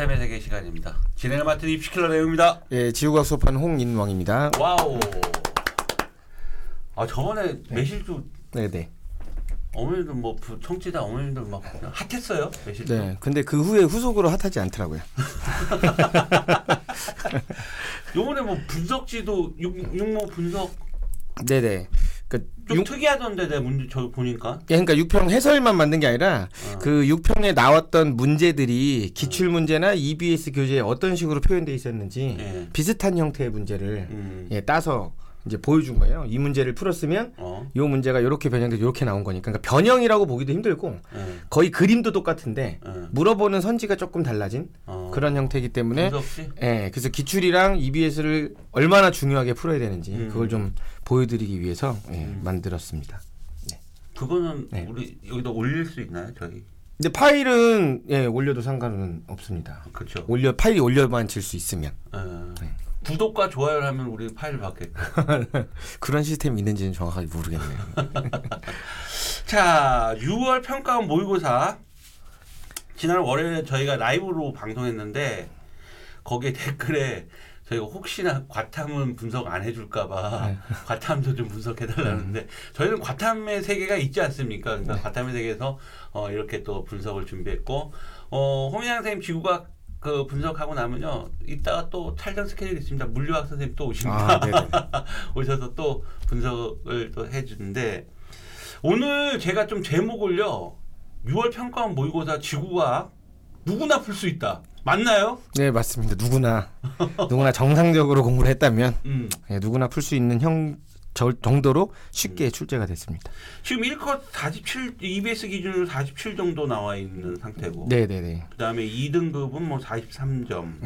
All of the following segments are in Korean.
과탐의 세계 시간입니다. 진행을 맡은 입시킬러 내용입니다. 예, 지구과학 수업하는 홍인왕입니다. wow. 아 저번에 매실주 네, 네. 어머님들 뭐 부- 청취자 어머님들 막 핫했어요 매실주. 네. 근데 그 후에 후속으로 핫하지 않더라고요. 요번에 뭐 분석지도 6, 6모 분석 네, 네. 그좀 육, 특이하던데 내 문제 저 보니까. 예, 그러니까 6평 해설만 만든 게 아니라 어. 그 6평에 나왔던 문제들이 기출 문제나 EBS 교재에 어떤 식으로 표현돼 있었는지 예. 비슷한 형태의 문제를 음. 예, 따서 이제 보여준 거예요. 이 문제를 풀었으면 어. 이 문제가 이렇게 변형돼 이렇게 나온 거니까. 그러니까 변형이라고 보기도 힘들고 예. 거의 그림도 똑같은데 예. 물어보는 선지가 조금 달라진 어. 그런 형태이기 때문에. 예, 그래서 기출이랑 EBS를 얼마나 중요하게 풀어야 되는지 음. 그걸 좀 보여드리기 위해서 예, 음. 만들었습니다. 그거는 네. 우리 여기다 올릴 수 있나요 저희? 근데 파일은 예, 올려도 상관은 없습니다. 그렇죠. 올려 파일이 올려만 질 수 있으면 예. 네. 구독과 좋아요를 하면 우리 파일 받겠고. 그런 시스템이 있는지는 정확하게 모르겠네요. 자, 6월 평가원 모의고사 지난 월요일에 저희가 라이브로 방송했는데 거기에 댓글에 저희가 혹시나 과탐은 분석 안 해줄까봐 네. 과탐도 좀 분석해달라는데 저희는 과탐의 세계가 있지 않습니까? 그러니까 네. 과탐의 세계에서 어, 이렇게 또 분석을 준비했고 어, 홍인양 선생님 지구과학 그 분석하고 나면요 이따가 또 촬영 스케줄이 있습니다. 물리학 선생님 또 오십니다. 아, 네네. 오셔서 또 분석을 또 해주는데 오늘 제가 좀 제목을요 6월 평가원 모의고사 지구과학 누구나 풀 수 있다 맞나요? 네, 맞습니다. 누구나 누구나 정상적으로 공부를 했다면 음 예, 누구나 풀 수 있는 형 저, 정도로 쉽게 출제가 됐습니다. 지금 1컷 47 EBS 기준으로 47 정도 나와 있는 상태고 네, 네, 네. 그다음에 2등급은 뭐 43점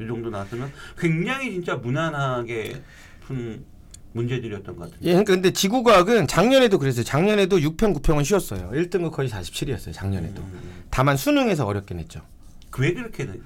이 정도 나왔으면 굉장히 진짜 무난하게 푼 문제들이었던 것 같은데 예, 그러니까 근데 지구과학은 작년에도 그랬어요. 작년에도 6평, 9평은 쉬웠어요. 1등급 거의 47이었어요. 작년에도. 음, 다만 수능에서 어렵게 냈죠. 왜 그렇게 돼?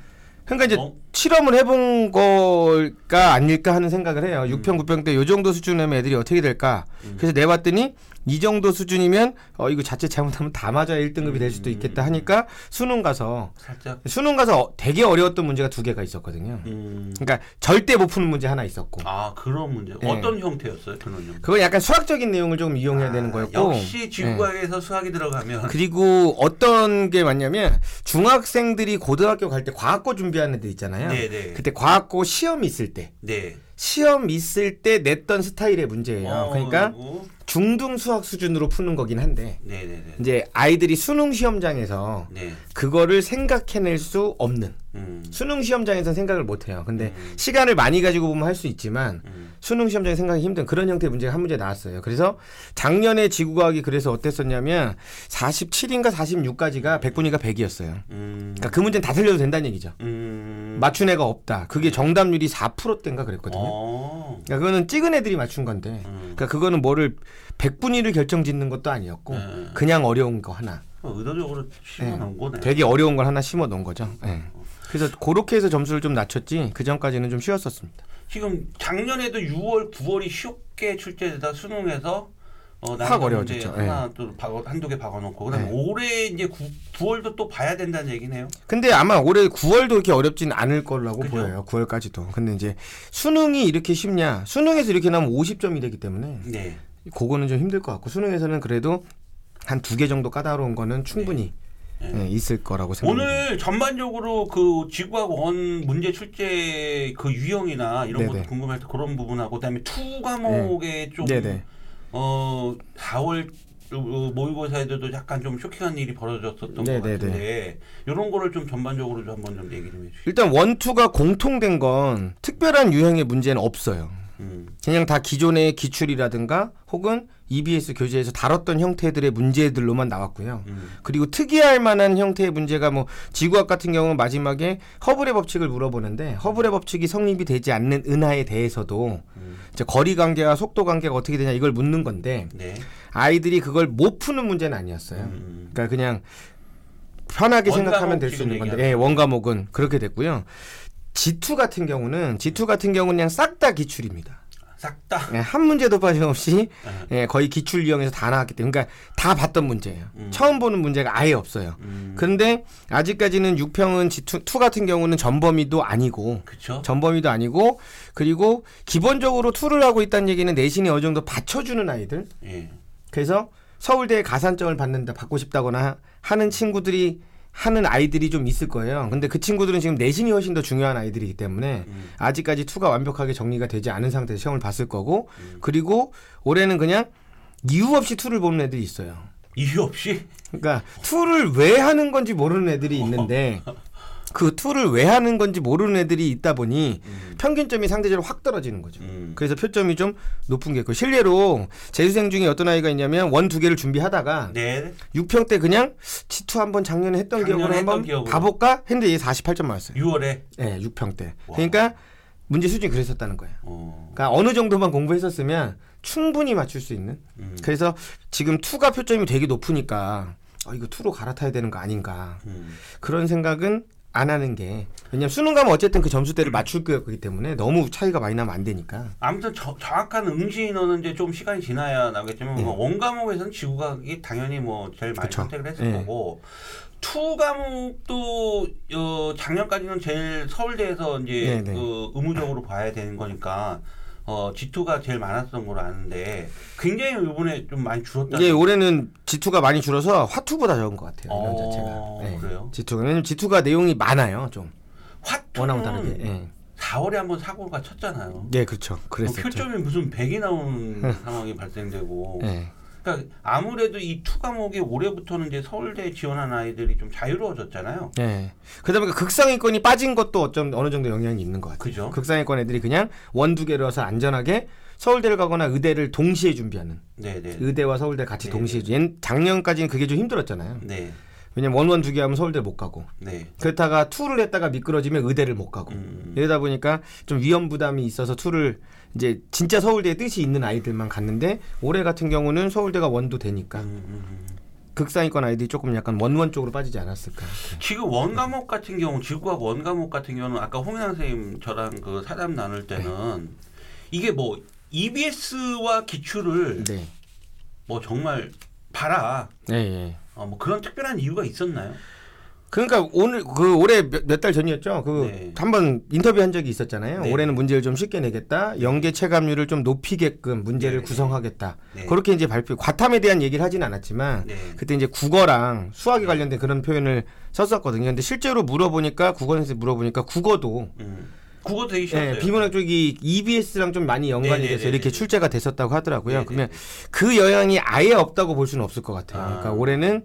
그러니까 이제 어? 실험을 해본 걸까 아닐까 하는 생각을 해요. 음. 6평, 9평 때 요 정도 수준이면 애들이 어떻게 될까? 음. 그래서 내봤더니 이 정도 수준이면 어 이거 자칫 잘못하면 다 맞아야 1등급이 될 수도 있겠다 하니까 수능 가서 살짝 수능 가서 어- 되게 어려웠던 문제가 두 개가 있었거든요. 음, 그러니까 절대 못 푸는 문제 하나 있었고. 아 그런 문제 네. 어떤 형태였어요 형태? 그건 약간 수학적인 내용을 좀 이용해야 되는 아, 거였고. 역시 지구과학에서 수학이 들어가면 그리고 어떤 게 맞냐면 중학생들이 고등학교 갈 때 과학고 준비하는 애들 있잖아요. 네네 그때 과학고 시험 있을 때 네. 시험 있을 때 냈던 스타일의 문제예요. 어, 그러니까 그리고- 중등 수학 수준으로 푸는 거긴 한데 네네네. 이제 아이들이 수능 시험장에서 네. 그거를 생각해낼 수 없는 음. 수능 시험장에서는 생각을 못 해요. 근데 음. 시간을 많이 가지고 보면 할 수 있지만 음. 수능 시험장에 생각이 힘든 그런 형태의 문제가 한 문제 나왔어요. 그래서 작년에 지구과학이 그래서 어땠었냐면 47인가 46까지가 100분위가 100이었어요. 음. 그러니까 그 문제는 다 틀려도 된다는 얘기죠. 음. 맞춘 애가 없다. 그게 정답률이 4%대인가 그랬거든요. 어. 그러니까 그거는 찍은 애들이 맞춘 건데. 음. 그러니까 그거는 뭐를 100분위를 결정짓는 것도 아니었고 네. 그냥 어려운 거 하나. 어, 의도적으로 심어 놓은 거네. 되게 어려운 걸 하나 심어 놓은 거죠. 예. 그래서 그렇게 해서 점수를 좀 낮췄지 그 전까지는 좀 쉬웠었습니다. 지금 작년에도 6월, 9월이 쉽게 출제되다 수능에서 어, 확 어려워졌죠. 하나 또 박아, 한두 개 박아놓고 그다음에 네. 올해 이제 9, 9월도 또 봐야 된다는 얘기네요. 근데 아마 올해 9월도 그렇게 어렵진 않을 거라고 그죠? 보여요. 9월까지도. 근데 이제 수능이 이렇게 쉽냐? 수능에서 이렇게 나오면 50점이 되기 때문에 네. 그거는 좀 힘들 것 같고 수능에서는 그래도 한 두 개 정도 까다로운 거는 충분히 네. 예, 있을 거라고 생각합니다. 오늘 전반적으로 그 지구과학 one 문제 출제 그 유형이나 이런 네네. 것도 궁금할 때 그런 부분하고 그다음에 two 과목에 좀 네네. 어 4월 모의고사에도 약간 좀 쇼킹한 일이 벌어졌었던 것 네네네. 같은데 이런 거를 좀 전반적으로 좀 한번 좀 얘기 좀 해주시죠. 일단 one two가 공통된 건 특별한 유형의 문제는 없어요. 음. 그냥 다 기존의 기출이라든가 혹은 EBS 교재에서 다뤘던 형태들의 문제들로만 나왔고요. 음. 그리고 특이할 만한 형태의 문제가 뭐 지구학 같은 경우는 마지막에 허블의 법칙을 물어보는데 허블의 법칙이 성립이 되지 않는 은하에 대해서도 음. 이제 거리 관계와 속도 관계가 어떻게 되냐 이걸 묻는 건데 네. 아이들이 그걸 못 푸는 문제는 아니었어요. 음. 그러니까 그냥 편하게 생각하면 될 수 있는 건데 예, 원과목은 그렇게 됐고요. G2 같은 경우는 G2 같은 경우는 그냥 싹 다 기출입니다. 싹 다. 예, 한 문제도 빠짐없이 네. 예, 거의 기출 유형에서 다 나왔기 때문에 그러니까 다 봤던 문제예요. 음. 처음 보는 문제가 아예 없어요. 음, 그런데 아직까지는 6평은 지two 같은 경우는 전범위도 아니고 그쵸? 전범위도 아니고 그리고 기본적으로 two를 하고 있다는 얘기는 내신이 어느 정도 받쳐주는 아이들 예. 그래서 서울대에 가산점을 받는다 받고 싶다거나 하는 친구들이 하는 아이들이 좀 있을 거예요. 근데 그 친구들은 지금 내신이 훨씬 더 중요한 아이들이기 때문에 음. 아직까지 two가 완벽하게 정리가 되지 않은 상태에서 시험을 봤을 거고 음. 그리고 올해는 그냥 이유 없이 two를 보는 애들이 있어요. 이유 없이 그러니까 투를 왜 하는 건지 모르는 애들이 있는데 그 투를 왜 하는 건지 모르는 애들이 있다 보니 음. 평균점이 상대적으로 확 떨어지는 거죠. 음. 그래서 표점이 좀 높은 게 있고 실례로 재수생 중에 어떤 아이가 있냐면 원 두 개를 준비하다가 네. 6평 때 그냥 G2 한번 작년에 했던 기억으로 한번 기억으로. 봐볼까 했는데 얘 48점 맞았어요. 6월에 네, 6평 때. 와. 그러니까 문제 수준이 그랬었다는 거예요. 어. 그러니까 어느 정도만 공부했었으면 충분히 맞출 수 있는. 음. 그래서 지금 two가 표점이 되게 높으니까 아, 이거 two로 갈아타야 되는 거 아닌가 음. 그런 생각은 안 하는 게 왜냐면 수능 가면 어쨌든 그 점수대를 맞출 거기 때문에 너무 차이가 많이 나면 안 되니까. 아무튼 저, 정확한 응시 인원은 이제 좀 시간이 지나야 나오겠지만 네. 뭐 one 과목에서는 지구과학이 당연히 뭐 제일 많이 그쵸. 선택을 했을 네. 거고 two 과목도 어, 작년까지는 제일 서울대에서 이제 네, 네. 그 의무적으로 봐야 되는 거니까 어, 지two가 제일 많았던 걸로 아는데 굉장히 이번에 좀 많이 줄었다. 이게 올해는 지two가 많이 줄어서 화two보다 적은 것 같아요. 이런 어, 자체가. 그래요? G2가 왜냐면 G2가 내용이 많아요. 좀 워낙 다르게. 화two는 예. 4월에 한번 사고가 쳤잖아요. 예, 그렇죠. 뭐 그랬었죠. 표점이 무슨 100이 나오는 상황이 발생되고 예. 그러니까 아무래도 이 two 과목이 올해부터는 이제 서울대 지원한 아이들이 좀 자유로워졌잖아요. 예. 그러다 보니까 극상위권이 빠진 것도 어쩜 어느 정도 영향이 있는 것 같아요. 그죠? 극상위권 애들이 그냥 원 두 개로 해서 안전하게 서울대를 가거나 의대를 동시에 준비하는 네네. 의대와 서울대 같이 네. 동시에 준- 작년까지는 그게 좀 힘들었잖아요. 네. 왜냐면 원원 두 개 하면 서울대 못 가고 네. 그렇다가 투를 했다가 미끄러지면 의대를 못 가고 음. 이러다 보니까 좀 위험 부담이 있어서 투를 이제 진짜 서울대에 뜻이 있는 아이들만 갔는데 올해 같은 경우는 서울대가 원도 되니까 음, 음, 음. 극상위권 아이들이 조금 약간 원원 쪽으로 빠지지 않았을까. 지금 원 과목 같은 경우 지구과학 원 과목 같은 경우는 아까 홍인환 선생님 저랑 그 사담 나눌 때는 이게 뭐 EBS와 기출을 네. 뭐 정말 봐라. 예, 예. 어, 뭐 그런 특별한 이유가 있었나요? 그러니까 오늘 그 올해 몇 달 전이었죠. 그 네. 한번 인터뷰 한 적이 있었잖아요. 네. 올해는 문제를 좀 쉽게 내겠다. 연계 체감률을 좀 높이게끔 문제를 네. 구성하겠다. 네. 그렇게 이제 발표 과탐에 대한 얘기를 하진 않았지만 네. 그때 이제 국어랑 수학에 관련된 그런 표현을 썼었거든요. 근데 실제로 물어보니까 국어에서 물어보니까 국어도 음. 국어 쉬웠어요. 예, 비문학 쪽이 EBS랑 좀 많이 연관이 네네네네. 돼서 이렇게 출제가 됐었다고 하더라고요. 네네. 그러면 그 영향이 아예 없다고 볼 수는 없을 것 같아요. 아. 그러니까 올해는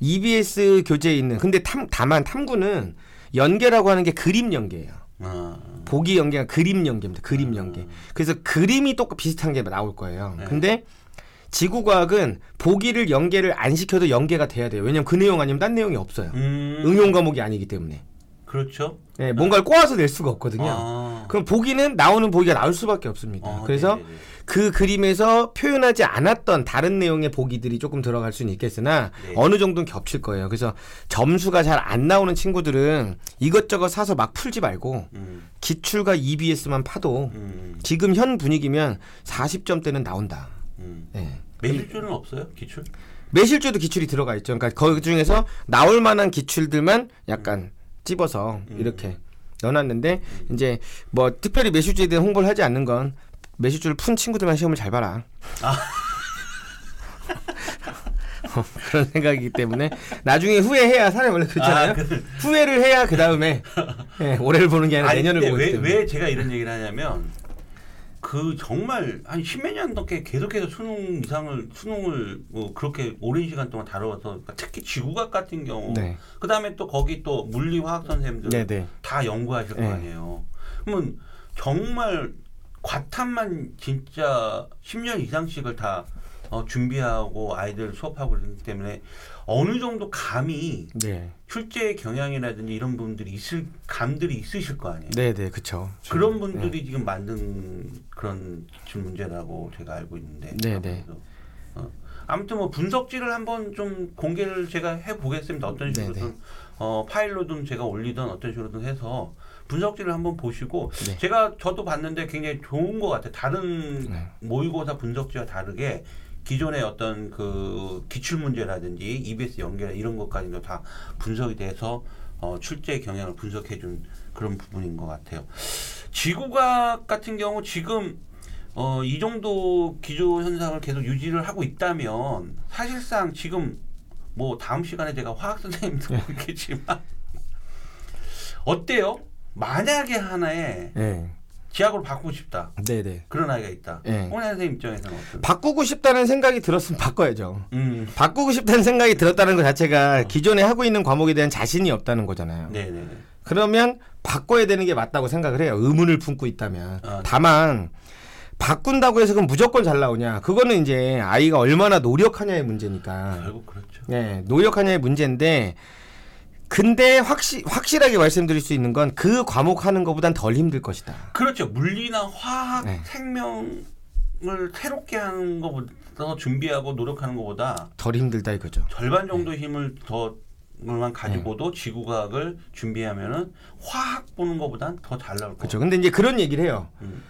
EBS 교재에 있는 근데 탐, 다만 탐구는 연계라고 하는 게 그림 연계예요. 아. 보기 연계가 그림 연계입니다. 그림 연계. 그래서 그림이 똑 비슷한 게 나올 거예요. 네. 근데 지구과학은 보기를 연계를 안 시켜도 연계가 돼야 돼요. 왜냐면 그 내용 아니면 딴 내용이 없어요. 음. 응용 과목이 아니기 때문에. 그렇죠. 예, 뭔가를 꼬아서 낼 수가 없거든요. 아. 그럼 보기는 나오는 보기가 나올 수밖에 없습니다. 어, 그래서 네네네. 그 그림에서 표현하지 않았던 다른 내용의 보기들이 조금 들어갈 수는 있겠으나 네. 어느 정도는 겹칠 거예요. 그래서 점수가 잘 안 나오는 친구들은 이것저것 사서 막 풀지 말고 음. 기출과 EBS만 파도 음. 지금 현 분위기면 40점대는 나온다. 음. 예. 매실주는 없어요? 기출? 매실주도 기출이 들어가 있죠. 그러니까 그 중에서 나올 만한 기출들만 약간 찝어서 음. 이렇게 넣어놨는데 이제 뭐 특별히 매실주에 대한 홍보를 하지 않는 건 매실주를 푼 친구들만 시험을 잘 봐라. 어, 그런 생각이기 때문에 나중에 후회해야 사람이 원래 그렇잖아요. 아, 그- 후회를 해야 그 다음에 예, 올해를 보는 게 아니라 아니, 내년을 왜, 때문에. 왜 제가 이런 얘기를 하냐면 그 정말 한 십몇 년 넘게 계속해서 수능 이상을 수능을 뭐 그렇게 오랜 시간 동안 다뤄서 그러니까 특히 지구학 같은 경우 네. 그다음에 또 거기 또 물리 화학 선생님들 네, 네. 다 연구하실 거 네. 아니에요. 그러면 정말 과탐만 진짜 10년 이상씩을 다 어, 준비하고 아이들 수업하고 그러기 때문에 어느 정도 감이 네. 출제 경향이라든지 이런 부분들이 있을 감들이 있으실 거 아니에요. 네, 네, 그렇죠. 그런 분들이 지금 만든 그런 기출 문제라고 제가 알고 있는데. 네, 네. 어. 아무튼 뭐 분석지를 한번 좀 공개를 제가 해 보겠습니다. 어떤 네네. 식으로든 어, 파일로든 제가 올리든 어떤 식으로든 해서 분석지를 한번 보시고 네. 제가 저도 봤는데 굉장히 좋은 것 같아요. 다른 네. 모의고사 분석지와 다르게 기존의 어떤 그 기출 문제라든지 EBS 연결 이런 것까지도 다 분석이 돼서 어, 출제 경향을 분석해 준 그런 부분인 것 같아요. 지구과학 같은 경우 지금 어, 이 정도 기조 현상을 계속 유지를 하고 있다면 사실상 지금 뭐 다음 시간에 제가 화학 선생님도 모르겠지만 어때요? 만약에 하나에 네. 지학으로 바꾸고 싶다 네네. 그런 아이가 있다. 네. 홍 선생님 입장에서는 어떤? 바꾸고 싶다는 생각이 들었으면 바꿔야죠. 음, 바꾸고 싶다는 생각이 들었다는 것 자체가 기존에 하고 있는 과목에 대한 자신이 없다는 거잖아요. 네네네. 그러면 바꿔야 되는 게 맞다고 생각을 해요. 의문을 품고 있다면. 아, 네. 다만 바꾼다고 해서 그럼 무조건 잘 나오냐? 그거는 이제 아이가 얼마나 노력하냐의 문제니까. 결국 그렇죠. 네, 노력하냐의 문제인데 근데 확실 확실하게 말씀드릴 수 있는 건 그 과목 하는 것보단 덜 힘들 것이다. 그렇죠. 물리나 화학, 네. 생명을 새롭게 하는 것보다 준비하고 노력하는 것보다 덜 힘들다 이거죠. 절반 네. 정도 힘을 더만 가지고도 지구과학을 준비하면은 화학 보는 것보단 더 잘 나올 거. 그렇죠. 근데 이제 그런 얘기를 해요. 음.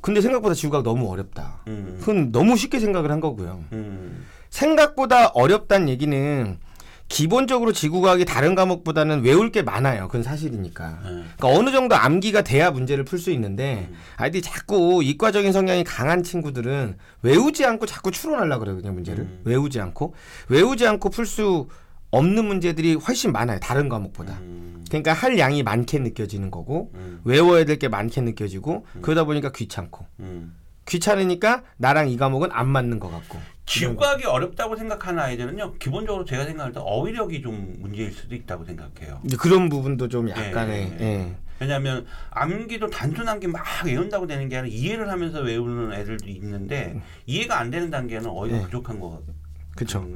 근데 생각보다 지구과학 너무 어렵다. 음. 그건 너무 쉽게 생각을 한 거고요. 음. 생각보다 어렵다는 얘기는 기본적으로 지구과학이 다른 과목보다는 외울 게 많아요. 그건 사실이니까. 네. 그러니까 어느 정도 암기가 돼야 문제를 풀 수 있는데 아이들이 자꾸 이과적인 성향이 강한 친구들은 외우지 않고 자꾸 추론하려고 그래요. 그냥 문제를. 음. 외우지 않고. 외우지 않고 풀 수 없는 문제들이 훨씬 많아요. 다른 과목보다. 음. 그러니까 할 양이 많게 느껴지는 거고 음. 외워야 될 게 많게 느껴지고 그러다 보니까 귀찮고 음. 귀찮으니까 나랑 이 과목은 안 맞는 것 같고 지구과학이 어렵다고 생각하는 아이들은요, 기본적으로 제가 생각할 때 어휘력이 좀 문제일 수도 있다고 생각해요. 그런 부분도 좀 약간의 예, 예. 왜냐하면 암기도 단순 암기 막 외운다고 되는 게 아니라 이해를 하면서 외우는 애들도 있는데 이해가 안 되는 단계는 어휘가 네. 부족한 거 같은 있죠.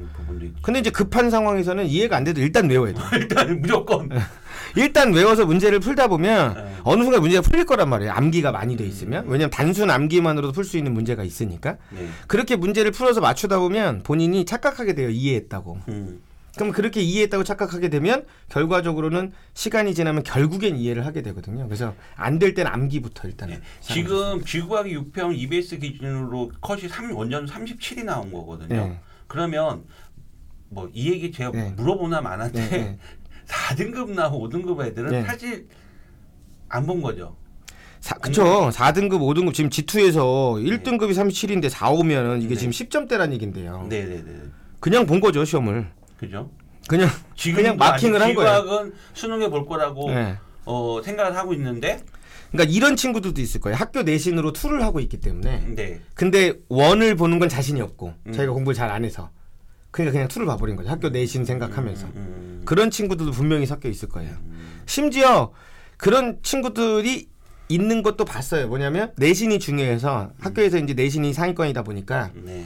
근데 이제 급한 상황에서는 이해가 안 돼도 일단 외워야 돼 일단 무조건 일단 외워서 문제를 풀다 보면 네. 어느 순간 문제가 풀릴 거란 말이에요 암기가 많이 돼 있으면 왜냐면 단순 암기만으로도 풀 수 있는 문제가 있으니까 네. 그렇게 문제를 풀어서 맞추다 보면 본인이 착각하게 돼요 이해했다고 음. 그럼 그렇게 이해했다고 착각하게 되면 결과적으로는 시간이 지나면 결국엔 이해를 하게 되거든요 그래서 안 될 땐 암기부터 일단은 네. 지금 지구과학이 6평 EBS 기준으로 컷이 3, 원전 37이 나온 거거든요. 네. 그러면 뭐 이 얘기 제가 네. 물어보나 마나인데 네, 네. 4등급 나고 5등급 애들은 네. 사실 안 본 거죠. 사, 그쵸. 4등급, 5등급 지금 G2에서 1등급이 37인데 4 오면은 이게 네. 지금 10점대란 얘긴데요. 네네네. 그냥 본 거죠, 시험을. 그죠? 그냥 그냥 마킹을 한 거예요. 수능에 볼 거라고 네. 어, 생각을 하고 있는데 그러니까 이런 친구들도 있을 거예요. 학교 내신으로 two를 하고 있기 때문에. 네. 근데 one을 보는 건 자신이 없고 음. 자기가 공부를 잘 안 해서. 그러니까 그냥 two를 봐버린 거죠. 학교 내신 생각하면서. 음, 그런 친구들도 분명히 섞여 있을 거예요. 심지어 그런 친구들이 있는 것도 봤어요. 뭐냐면 내신이 중요해서 학교에서 이제 내신이 상위권이다 보니까 네.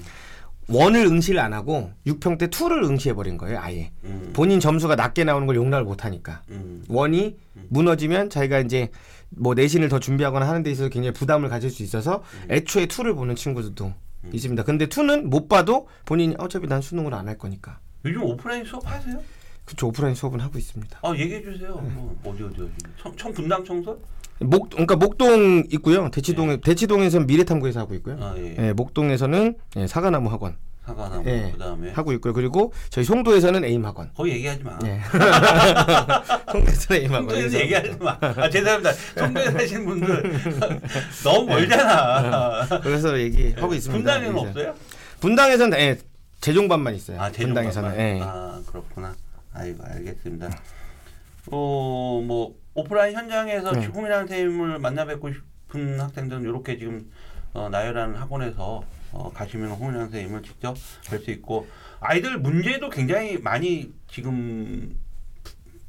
one을 응시를 안 하고 6평 때 two를 응시해 버린 거예요. 아예 음, 본인 점수가 낮게 나오는 걸 용납을 못 하니까 음, one이 무너지면 자기가 이제 뭐 내신을 더 준비하거나 하는 데 있어서 굉장히 부담을 가질 수 있어서 애초에 two를 보는 친구들도 있습니다. 근데 two는 못 봐도 본인이 어차피 난 수능을 안 할 거니까 요즘 오프라인 수업 하세요? 그쵸 오프라인 수업은 하고 있습니다. 아 얘기해 주세요. 네. 뭐 어디 어디 어디. 청, 청 분당 청소? 목 그러니까 목동 있고요. 대치동에 대치동에서는 미래탐구에서 하고 있고요. 아 예. 예, 목동에서는 예, 사과나무 학원 사과나무 예. 그다음에 하고 있고요. 그리고 저희 송도에서는 에임 학원. 거기 얘기하지 마. 예. 송도에서는 에임 학원. 송도에서 얘기하지 마. 아 죄송합니다. 송도에 사시는 분들 너무 멀잖아. 그래서 얘기하고 있습니다. 분당에는 그래서. 없어요? 분당에서는 예, 재종반만 있어요. 아 분당에서는. 예. 아 그렇구나. 아이고 알겠습니다. 어뭐 오프라인 현장에서 네. 홍일환 선생님을 만나 뵙고 싶은 학생들은 이렇게 지금 어, 나열하는 학원에서 어, 가시면 홍일환 선생님을 직접 뵐 수 있고 아이들 문제도 굉장히 많이 지금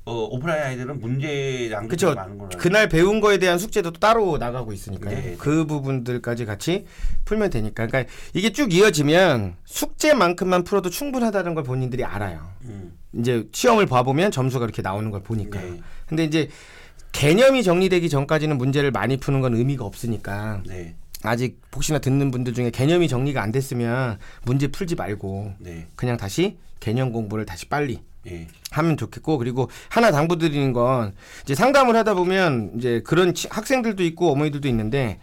어, 오프라인 아이들은 문제 양도 그쵸. 많은 걸로 그날 배운 거에 대한 숙제도 또 따로 나가고 있으니까요. 네. 그 부분들까지 같이 풀면 되니까. 그러니까 이게 쭉 이어지면 숙제만큼만 풀어도 충분하다는 걸 본인들이 알아요. 음, 이제 시험을 봐보면 점수가 이렇게 나오는 걸 보니까. 네. 근데 이제 개념이 정리되기 전까지는 문제를 많이 푸는 건 의미가 없으니까 네. 아직 혹시나 듣는 분들 중에 개념이 정리가 안 됐으면 문제 풀지 말고 네. 그냥 다시 개념 공부를 다시 빨리 예. 하면 좋겠고 그리고 하나 당부드리는 건 이제 상담을 하다 보면 이제 그런 치- 학생들도 있고 어머니들도 있는데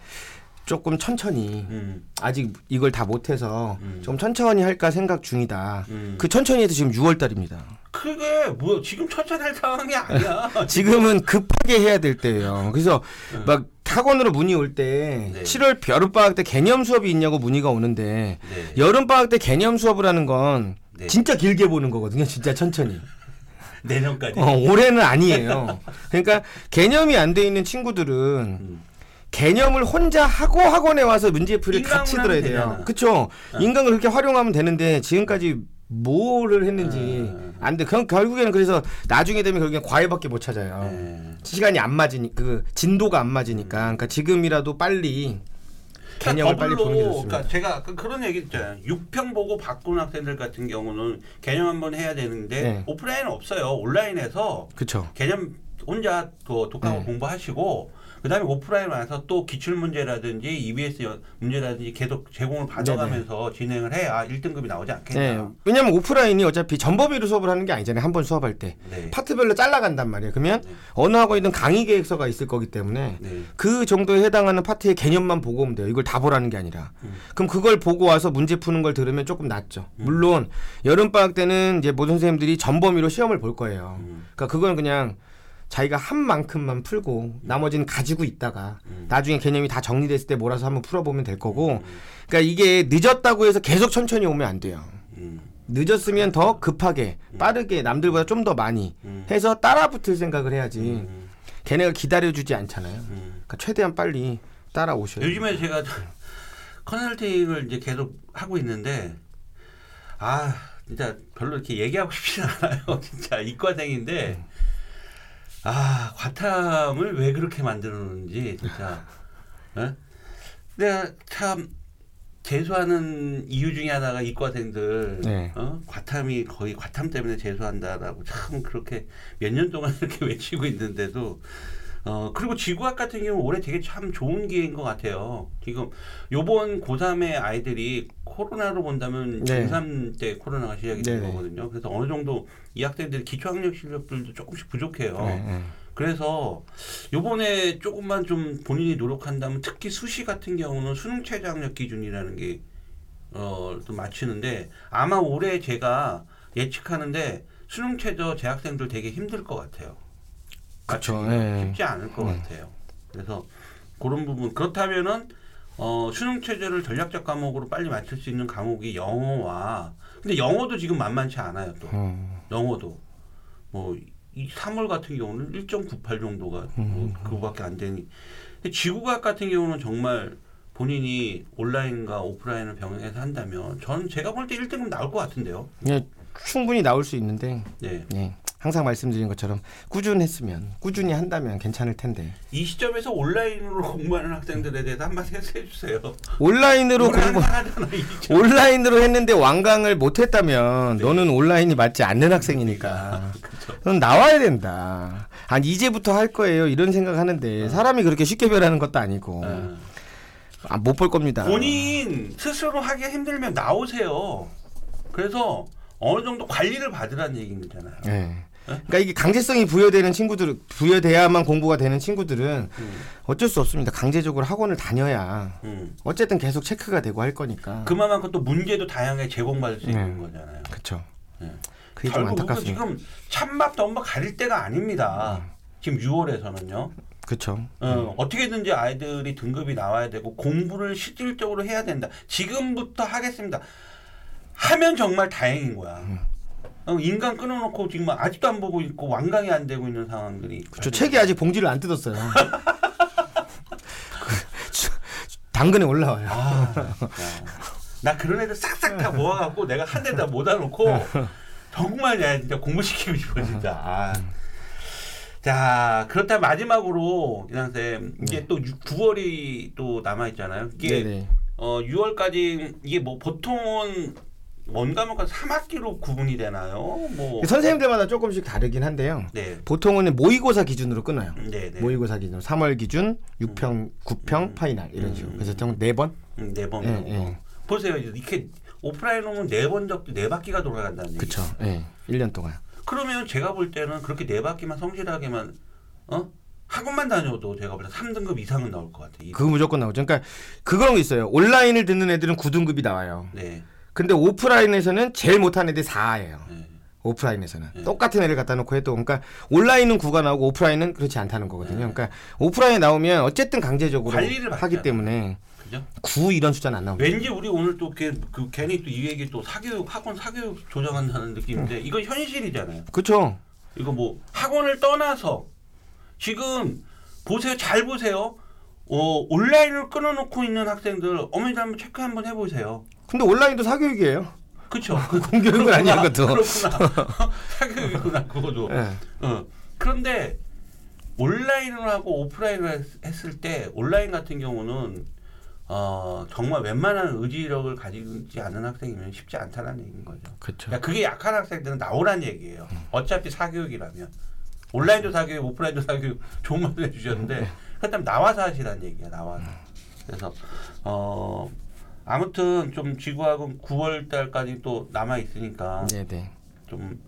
조금 천천히 음. 아직 이걸 다 못해서 음. 좀 천천히 할까 생각 중이다. 음. 그 천천히 해도 지금 6월 달입니다. 그게 뭐 지금 천천히 할 상황이 아니야. 지금은 급하게 해야 될 때예요. 그래서 막 학원으로 문의 올 때 네. 7월 여름 방학 때 개념 수업이 있냐고 문의가 오는데 네. 여름 방학 때 개념 수업을 하는 건 네. 진짜 길게 보는 거거든요. 진짜 천천히. 내년까지. 어, 올해는 아니에요. 그러니까 개념이 안 돼 있는 친구들은 음. 개념을 혼자 하고 학원에 와서 문제풀이를 같이 들어야 돼요. 되잖아. 어. 그쵸? 인강을 그렇게 활용하면 되는데 지금까지 뭐를 했는지 음. 안 돼. 그럼 결국에는 그래서 나중에 되면 결국엔 과외밖에 못 찾아요. 네. 시간이 안 맞으니 그 진도가 안 맞으니까. 그러니까 지금이라도 빨리 개념을 빨리 보는 게 좋습니다. 그러니까 제가 그- 그런 얘기 있잖아요. 6평 보고 바꾼 학생들 같은 경우는 개념 한번 해야 되는데 네. 오프라인은 없어요. 온라인에서 그쵸? 개념 혼자 또 독학으로 네. 공부하시고 그다음에 오프라인 와서 또 기출 문제라든지 EBS 여- 문제라든지 계속 제공을 받아가면서 진행을 해야 1등급이 나오지 네. 않겠냐. 왜냐면 오프라인이 어차피 전범위로 수업을 하는 게 아니잖아요. 한 번 수업할 때. 네. 파트별로 잘라간단 말이에요. 그러면 네. 어느 학원이든 강의 계획서가 있을 거기 때문에 네. 그 정도에 해당하는 파트의 개념만 보고 오면 돼요. 이걸 다 보라는 게 아니라. 음. 그럼 그걸 보고 와서 문제 푸는 걸 들으면 조금 낫죠. 물론 여름 방학 때는 이제 모든 선생님들이 전범위로 시험을 볼 거예요. 음. 그러니까 그건 그냥 자기가 한 만큼만 풀고 나머지는 가지고 있다가 음. 나중에 개념이 다 정리됐을 때 몰아서 한번 풀어보면 될 거고. 그러니까 이게 늦었다고 해서 계속 천천히 오면 안 돼요. 음. 늦었으면 더 급하게 빠르게 남들보다 좀 더 많이 음. 해서 따라붙을 생각을 해야지. 음. 걔네가 기다려주지 않잖아요. 음. 그러니까 최대한 빨리 따라오셔야 돼요. 요즘에 제가 컨설팅을 이제 계속 하고 있는데 아 진짜 별로 이렇게 얘기하고 싶진 않아요. 진짜 이과생인데 아 과탐을 왜 그렇게 만들었는지 진짜 예? 내가 참 재수하는 이유 중에 하나가 이과생들 네. 어? 과탐이 거의 과탐 때문에 재수한다라고 참 그렇게 몇 년 동안 이렇게 외치고 있는데도 어 그리고 지구학 같은 경우 올해 되게 참 좋은 기회인 것 같아요. 지금 요번 고3의 아이들이 코로나로 본다면 네. 중3 때 코로나가 시작이 된 네네. 거거든요. 그래서 어느 정도 이 학생들이 기초학력 실력들도 조금씩 부족해요. 네, 네. 그래서 요번에 조금만 좀 본인이 노력한다면 특히 수시 같은 경우는 수능 최저 학력 기준이라는 게 어, 좀 맞추는데 아마 올해 제가 예측하는데 수능 최저 재학생들 되게 힘들 것 같아요. 맞추기가 예. 쉽지 않을 것 네. 같아요. 그래서 그런 부분 그렇다면은 어, 수능 최저를 전략적 과목으로 빨리 맞출 수 있는 과목이 영어와 근데 영어도 지금 만만치 않아요 또. 어, 영어도 뭐 이 3월 같은 경우는 1.98 정도가 뭐 그거밖에 안 되니 근데 지구과학 같은 경우는 정말 본인이 온라인과 오프라인을 병행해서 한다면 저는 제가 볼 때 1등급 나올 것 같은데요. 그냥 충분히 나올 수 있는데 네. 네. 항상 말씀드린 것처럼 꾸준했으면 꾸준히 한다면 괜찮을 텐데 이 시점에서 온라인으로 공부하는 학생들에 대해서 한마디 해주세요. 온라인으로 공부 하잖아. 온라인으로 했는데 완강을 못했다면 너는 온라인이 맞지 않는 학생이니까 넌 나와야 된다. 아니 이제부터 할 거예요 이런 생각하는데 사람이 그렇게 쉽게 변하는 것도 아니고 어. 아, 못 볼 겁니다. 본인 스스로 하기 힘들면 나오세요. 그래서 어느 정도 관리를 받으라는 얘기잖아요. 예. 그러니까 이게 강제성이 부여되는 친구들 부여돼야만 공부가 되는 친구들은 음. 어쩔 수 없습니다. 강제적으로 학원을 다녀야 음. 어쨌든 계속 체크가 되고 할 거니까. 그만큼 또 문제도 다양하게 제공받을 수 있는 네. 거잖아요. 그렇죠. 네. 그게 좀 안타깝습니다. 지금 찬밥 덤밥 가릴 때가 아닙니다. 지금 6월에서는요. 그렇죠. 어, 어떻게든지 아이들이 등급이 나와야 되고 공부를 실질적으로 해야 된다. 지금부터 하겠습니다. 하면 정말 다행인 거야. 음. 어, 인간 끊어놓고 지금 아직도 안 보고 있고 완강이 안 되고 있는 상황들이. 그렇죠. 책이 아직 봉지를 안 뜯었어요. 당근에 올라와요. 아. 나 그런 애들 싹싹 다 모아갖고 내가 한 대다 모아놓고 정말 야 진짜 공부시키고 싶어 진짜. 아. 자 그렇다 면 마지막으로 이상 쌤 이게 또 9월이 또 남아 있잖아요. 이게 네네. 어 6월까지 이게 뭐 보통은 원과목과 3학기로 구분이 되나요? 뭐 선생님들마다 조금씩 다르긴 한데요. 네. 보통은 모의고사 기준으로 끊어요. 네, 네. 모의고사 기준 3월 기준 6평, 9평, final 이런 식으로. 그래서 총네 번. 음, 네번 예, 정도. 예. 보세요. 이렇게 오프라인으로는 네번 적어도 네 바퀴가 돌아간다는 얘기. 그쵸. 예. 1년 동안. 그러면 제가 볼 때는 그렇게 네 바퀴만 성실하게만 어? 학원만 다녀도 제가 볼때 3등급 이상은 나올 것 같아요. 이- 그거 무조건 나오죠. 그러니까 그런 거 있어요. 온라인을 듣는 애들은 9등급이 나와요. 네. 근데 오프라인에서는 제일 못한 애들이 4예요. 네. 오프라인에서는 네. 똑같은 애를 갖다 놓고 해도 그러니까 온라인은 9가 나오고 오프라인은 그렇지 않다는 거거든요. 그러니까 오프라인 나오면 어쨌든 강제적으로 네. 관리를 하기 받잖아요. 때문에 그죠? 9 이런 숫자는 안 나옵니다. 왠지 우리 오늘 또 그, 그 괜히 또 이 얘기 또 사교육 학원 사교육 조정한다는 느낌인데 음. 이건 현실이잖아요. 그렇죠. 이거 뭐 학원을 떠나서 지금 보세요 잘 보세요. 어, 온라인을 끊어놓고 있는 학생들 어머니들 한번 체크 한번 해보세요. 근데 온라인도 사교육이에요. 그쵸? 공교육은 아니야 그것도. 그렇구나. 사교육이구나 그거도. 예. 어. 그런데 온라인을 하고 오프라인을 했- 했을 때 온라인 같은 경우는 어, 정말 웬만한 의지력을 가지지 않은 학생이면 쉽지 않다는 얘기인 거죠. 그렇죠. 그러니까 그게 약한 학생들은 나오란 얘기예요. 어차피 사교육이라면 온라인도 사교육, 오프라인도 사교육 좋은 말씀 해주셨는데 그렇다면 나와서 하시란 얘기야. 나와서. 그래서 어 아무튼 좀 지구학은 9월 달까지 또 남아 있으니까 네네. 좀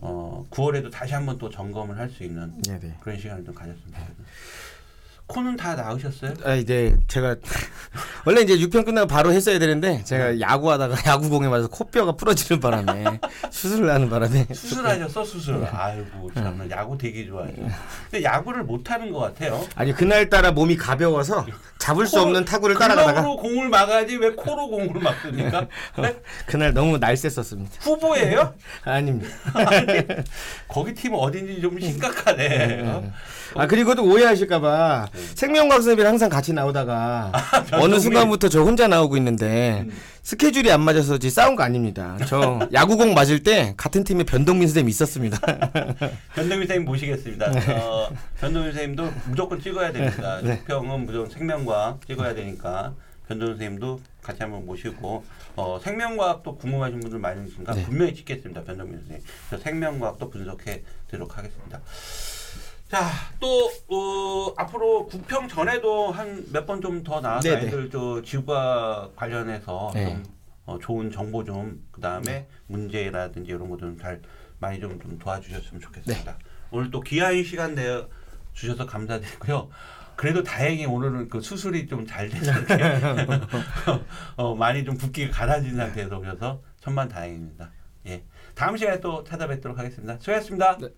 어, 9월에도 다시 한번 또 점검을 할 수 있는 네네. 그런 시간을 좀 가졌으면 좋겠어요. 코는 다 나으셨어요? 아 이제 제가 원래 이제 6편 끝나고 바로 했어야 되는데 제가 야구하다가 야구공에 맞아서 코뼈가 부러지는 바람에 수술을 하는 바람에 수술하셨어 수술. 아이고 참 야구 되게 좋아해요. 근데 야구를 못 하는 것 같아요. 아니 그날 따라 몸이 가벼워서 잡을 수 코- 없는 타구를 따라가다가 글러브로 공을 막아야지 왜 코로 공을 막습니까? 네? 그날 너무 날쌔었습니다. 후보예요? 아닙니다. 거기 팀 어딘지 좀 심각하네. 어? 아 그리고 또 오해하실까봐 생명과학 선생님이랑 항상 같이 나오다가 어느 순간부터 저 혼자 나오고 있는데 스케줄이 안 맞아서 싸운 거 아닙니다. 저 야구공 맞을 때 같은 팀에 변동민 선생님 있었습니다. 변동민 선생님 모시겠습니다. 어, 변동민 선생님도 무조건 찍어야 됩니다. 네. 평은 무조건 생명과학 찍어야 되니까 변동민 선생님도 같이 한번 모시고 어, 생명과학도 궁금하신 분들 많이 계시니까 네. 분명히 찍겠습니다. 변동민 선생님. 저 생명과학도 분석해 드리도록 하겠습니다. 자, 또 어, 앞으로 구평 전에도 한 몇 번 좀 더 나와서 네네. 아이들 저 지구과 관련해서 네. 좀 어, 좋은 정보 좀 그다음에 문제라든지 이런 거 좀 잘 많이 좀, 좀 도와주셨으면 좋겠습니다. 네. 오늘 또 귀한 시간 내 주셔서 감사드리고요. 그래도 다행히 오늘은 그 수술이 좀잘 돼서 이렇게 어, 많이 좀 붓기가 가라진 상태에서 오셔서 천만 다행입니다. 예. 다음 시간에 또 찾아뵙도록 하겠습니다. 수고하셨습니다. 네.